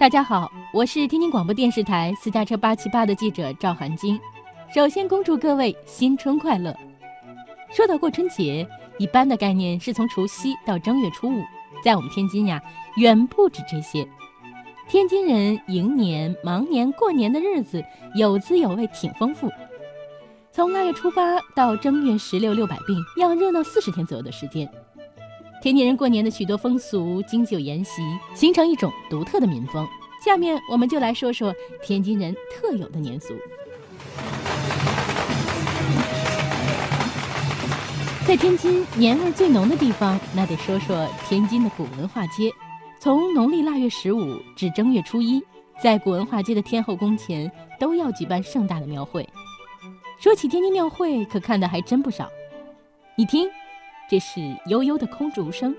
大家好，我是天津广播电视台私家车八七八的记者赵涵晶。首先恭祝各位新春快乐。说到过春节，一般的概念是从除夕到正月初五，在我们天津呀，远不止这些。天津人迎年、忙年、过年的日子有滋有味，挺丰富。从腊月初八到正月十六六百病，要热闹四十天左右的时间。天津人过年的许多风俗、经久沿袭，形成一种独特的民风。下面我们就来说说天津人特有的年俗。在天津年味最浓的地方，那得说说天津的古文化街。从农历腊月十五至正月初一，在古文化街的天后宫前都要举办盛大的庙会。说起天津庙会，可看的还真不少。你听。这是悠悠的空竹声，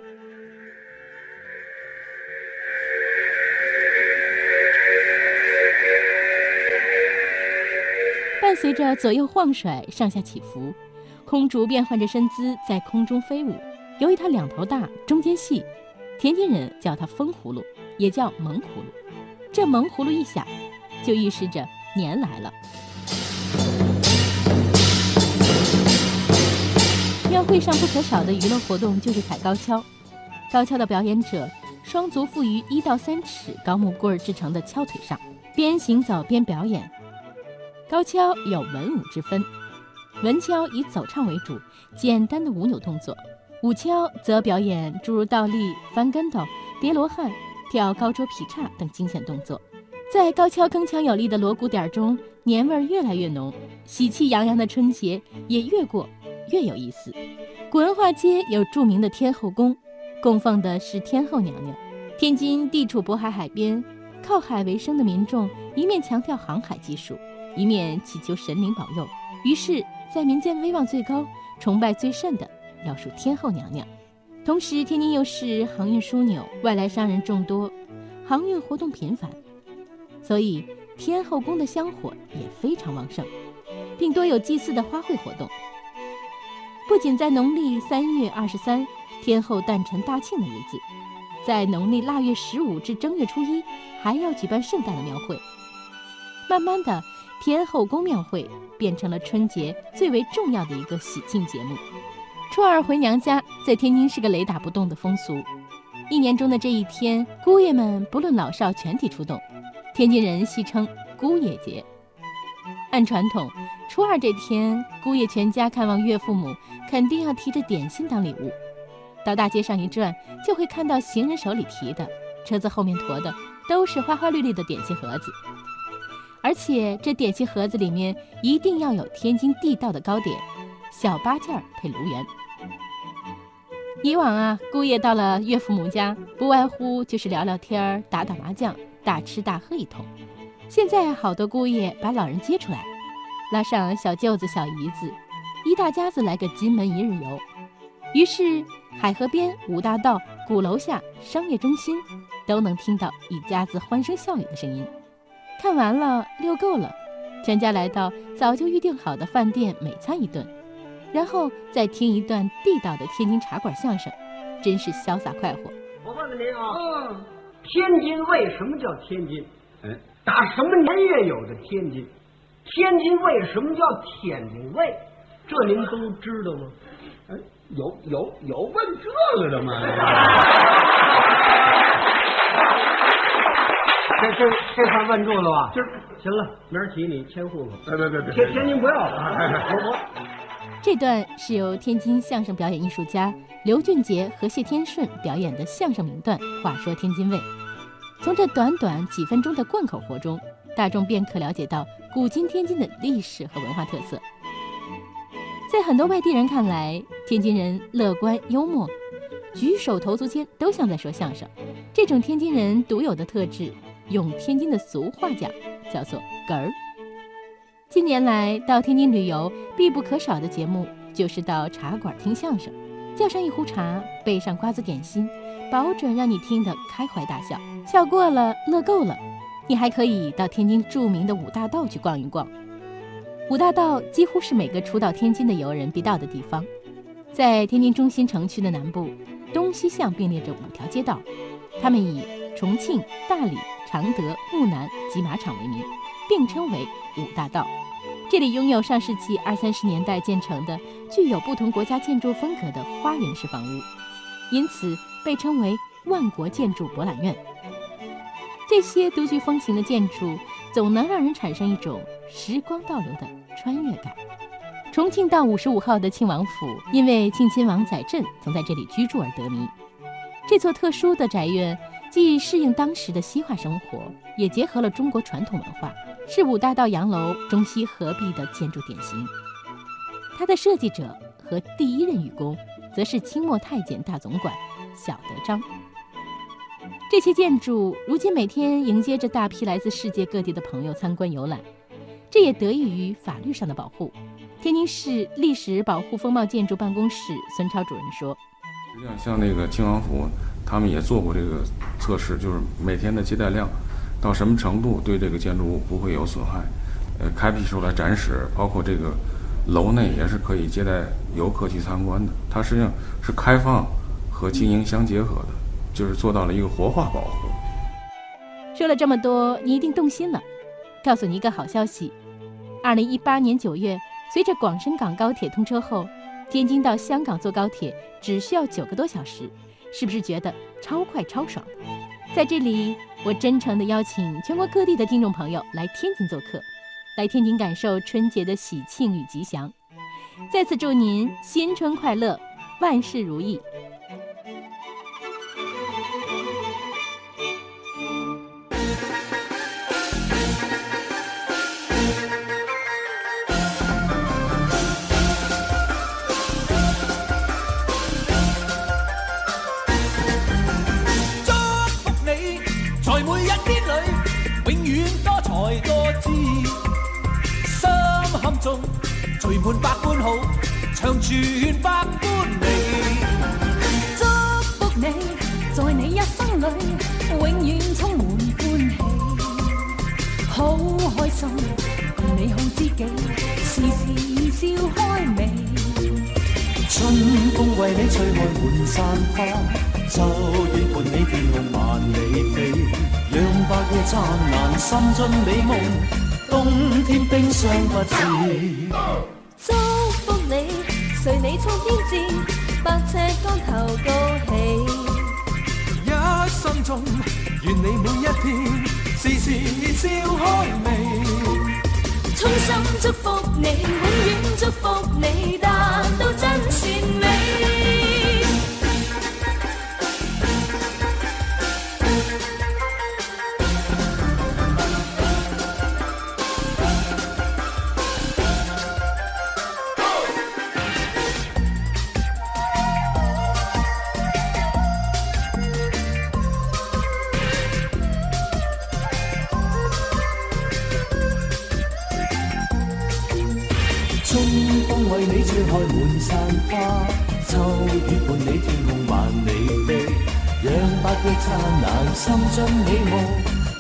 伴随着左右晃甩、上下起伏，空竹变换着身姿在空中飞舞。由于它两头大、中间细，天津人叫它风葫芦，也叫蒙葫芦。这蒙葫芦一响，就预示着年来了。庙会上不可少的娱乐活动就是踩高跷。高跷的表演者双足附于一到三尺高木棍制成的跷腿上，边行走边表演。高跷有文武之分，文跷以走唱为主，简单的舞扭动作；武跷则表演诸如倒立、翻跟头、叠罗汉、跳高桌劈叉等惊险动作。在高跷铿锵有力的锣鼓点中，年味儿越来越浓，喜气洋洋的春节也越过。越有意思。古文化街有著名的天后宫，供奉的是天后娘娘。天津地处渤海海边，靠海为生的民众一面强调航海技术，一面祈求神灵保佑。于是，在民间威望最高、崇拜最甚的，要数天后娘娘。同时，天津又是航运枢纽，外来商人众多，航运活动频繁，所以天后宫的香火也非常旺盛，并多有祭祀的花卉活动。不仅在农历三月二十三天后诞辰大庆的日子，在农历腊月十五至正月初一，还要举办盛大的庙会。慢慢的，天后宫庙会变成了春节最为重要的一个喜庆节目。初二回娘家，在天津是个雷打不动的风俗。一年中的这一天，姑爷们不论老少全体出动，天津人戏称姑爷节。按传统，初二这天，姑爷全家看望岳父母。肯定要提着点心当礼物，到大街上一转，就会看到行人手里提的，车子后面驮的都是花花绿绿的点心盒子，而且这点心盒子里面一定要有天津地道的糕点——小八件儿配炉圆。以往啊，姑爷到了岳父母家，不外乎就是聊聊天儿、打打麻将、大吃大喝一通。现在好多姑爷把老人接出来，拉上小舅子、小姨子。一大家子来个金门一日游，于是海河边、五大道、鼓楼下、商业中心，都能听到一家子欢声笑语的声音。看完了，遛够了，全家来到早就预定好的饭店美餐一顿，然后再听一段地道的天津茶馆相声，真是潇洒快活。我问问您啊，嗯，天津为什么叫天津？哎，打什么年月有的天津？天津为什么叫天津卫？这您都知道吗？哎，有有有问这个的吗？这这这算问住了吧？今行了，明儿起你迁户口。哎，别别别，天天津不要了。我我。这段是由天津相声表演艺术家刘俊杰和谢天顺表演的相声名段《话说天津卫》。从这短短几分钟的贯口活中，大众便可了解到古今天津的历史和文化特色。在很多外地人看来，天津人乐观幽默，举手投足间都像在说相声。这种天津人独有的特质，用天津的俗话讲，叫做“哏儿”。近年来到天津旅游，必不可少的节目就是到茶馆听相声，叫上一壶茶，备上瓜子点心，保准让你听得开怀大笑。笑过了，乐够了，你还可以到天津著名的五大道去逛一逛。五大道几乎是每个初到天津的游人必到的地方，在天津中心城区的南部，东西向并列着五条街道，它们以重庆、大理、常德、木南及马场为名，并称为五大道。这里拥有上世纪二三十年代建成的具有不同国家建筑风格的花园式房屋，因此被称为万国建筑博览院。这些独具风情的建筑，总能让人产生一种时光倒流的穿越感。重庆道五十五号的庆王府，因为庆亲王载振曾在这里居住而得名。这座特殊的宅院，既适应当时的西化生活，也结合了中国传统文化。是五大道洋楼中西合璧的建筑典型。它的设计者和第一任愚公，则是清末太监大总管小德章。这些建筑如今每天迎接着大批来自世界各地的朋友参观游览，这也得益于法律上的保护。天津市历史保护风貌建筑办公室孙超主任说：“实际上，像那个清王府，他们也做过这个测试，就是每天的接待量。”到什么程度对这个建筑物不会有损害？呃，开辟出来展示，包括这个楼内也是可以接待游客去参观的。它实际上是开放和经营相结合的，就是做到了一个活化保护。说了这么多，你一定动心了。告诉你一个好消息：二零一八年九月，随着广深港高铁通车后，天津到香港坐高铁只需要九个多小时，是不是觉得超快超爽？在这里，我真诚地邀请全国各地的听众朋友来天津做客，来天津感受春节的喜庆与吉祥。再次祝您新春快乐，万事如意。百般好，长存百般美。祝福你，在你一生里，永远充满欢喜。好开心，共你好知己，时时笑开眉。春风为你吹开满山花，秋雨伴你天空万里飞，让白夜灿烂，心中美梦。冬天冰霜不至，祝福你，随你冲天志，百尺竿头高起。一生中，愿你每一天，事事笑开眉。衷心祝福你，永远祝福你，达到真善美。满山花，秋雨伴你天空万里飞，让八月灿烂心中美梦，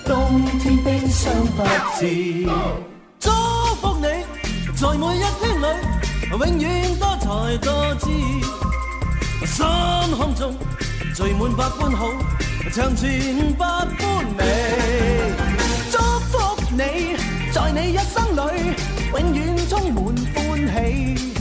冬天冰霜不至。祝福你，在每一天里，永远多才多姿。心胸中聚满百般好，长存百般美。祝福你，在你一生里，永远充满欢喜。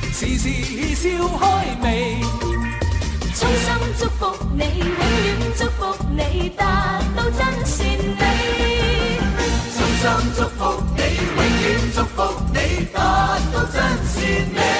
时时笑开眉，衷心祝福你，永远祝福你达到真善美。衷心祝福你，永远祝福你达到真善美。